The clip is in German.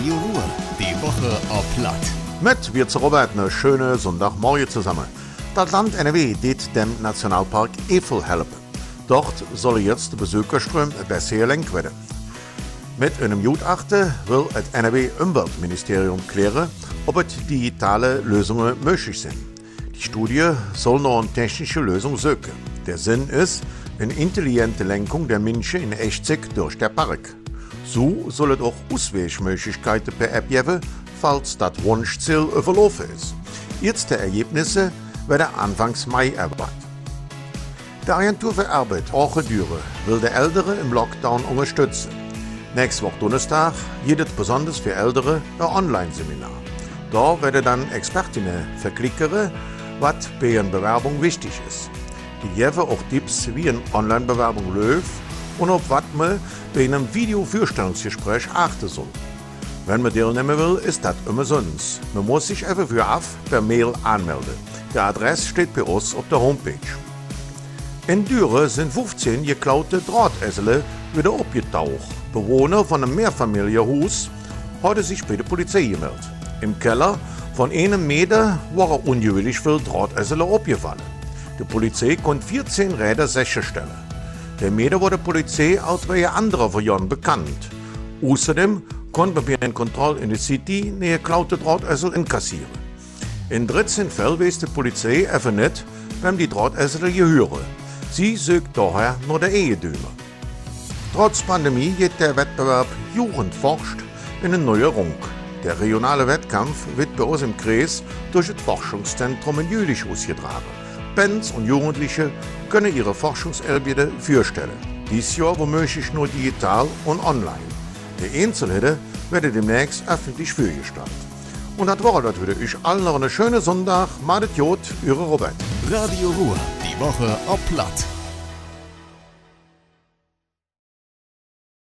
Radio Ruhr. Die Woche auf Platt. Mit wir zu Robert eine schöne Sonntagmorgen zusammen. Das Land NRW dit dem Nationalpark Eifel helfen. Dort soll jetzt der Besucherström besser gelenkt werden. Mit einem Gutachten will das NRW-Umweltministerium klären, ob digitale Lösungen möglich sind. Die Studie soll noch eine technische Lösung suchen. Der Sinn ist eine intelligente Lenkung der Menschen in Echtzeit durch den Park. So soll es auch Ausweichmöglichkeiten per App geben, falls das Wunschziel überlaufen ist. Jetzt die Ergebnisse werden Anfangs Mai erwartet. Die Agentur für Arbeit, Orchedüre, will die Ältere im Lockdown unterstützen. Nächste Woche Donnerstag gibt es besonders für Ältere ein Online-Seminar. Da werden dann Expertinnen verklickern, was bei einer Bewerbung wichtig ist. Die geben auch Tipps, wie eine Online-Bewerbung läuft und auf was man bei einem Video-Vorstellungsgespräch achten soll. Wenn man teilnehmen will, ist das immer sonst. Man muss sich einfach für auf per Mail anmelden. Die Adresse steht bei uns auf der Homepage. In Düren sind 15 geklaute Drahtesel wieder abgetaucht. Bewohner von einem Mehrfamilienhaus haben sich bei der Polizei gemeldet. Im Keller von einem Meter waren ungewöhnlich viele Drahtesel abgefallen. Die Polizei konnte 14 Räder sicherstellen. Der Meter wurde Polizei aus zwei anderen Varianten bekannt. Außerdem konnte man bei einer Kontrolle in der City eine geklaute Drahtesel inkassieren. In 13 Fällen weiß die Polizei einfach nicht, wem die Drahtesel gehören. Sie sucht daher nur der Ehedümer. Trotz Pandemie geht der Wettbewerb Jugend forscht in eine neue Rung. Der regionale Wettkampf wird bei uns im Kreis durch das Forschungszentrum in Jülich ausgetragen. Bands und Jugendliche können ihre Forschungserbiete vorstellen. Dies Jahr womöglich nur digital und online. Die Einzelheiten werden demnächst öffentlich vorgestellt. Und das war das wieder. Ich allen noch einen schönen Sonntag. Madet Jod, Ihre Robert. Radio Ruhr. Die Woche auf Platt.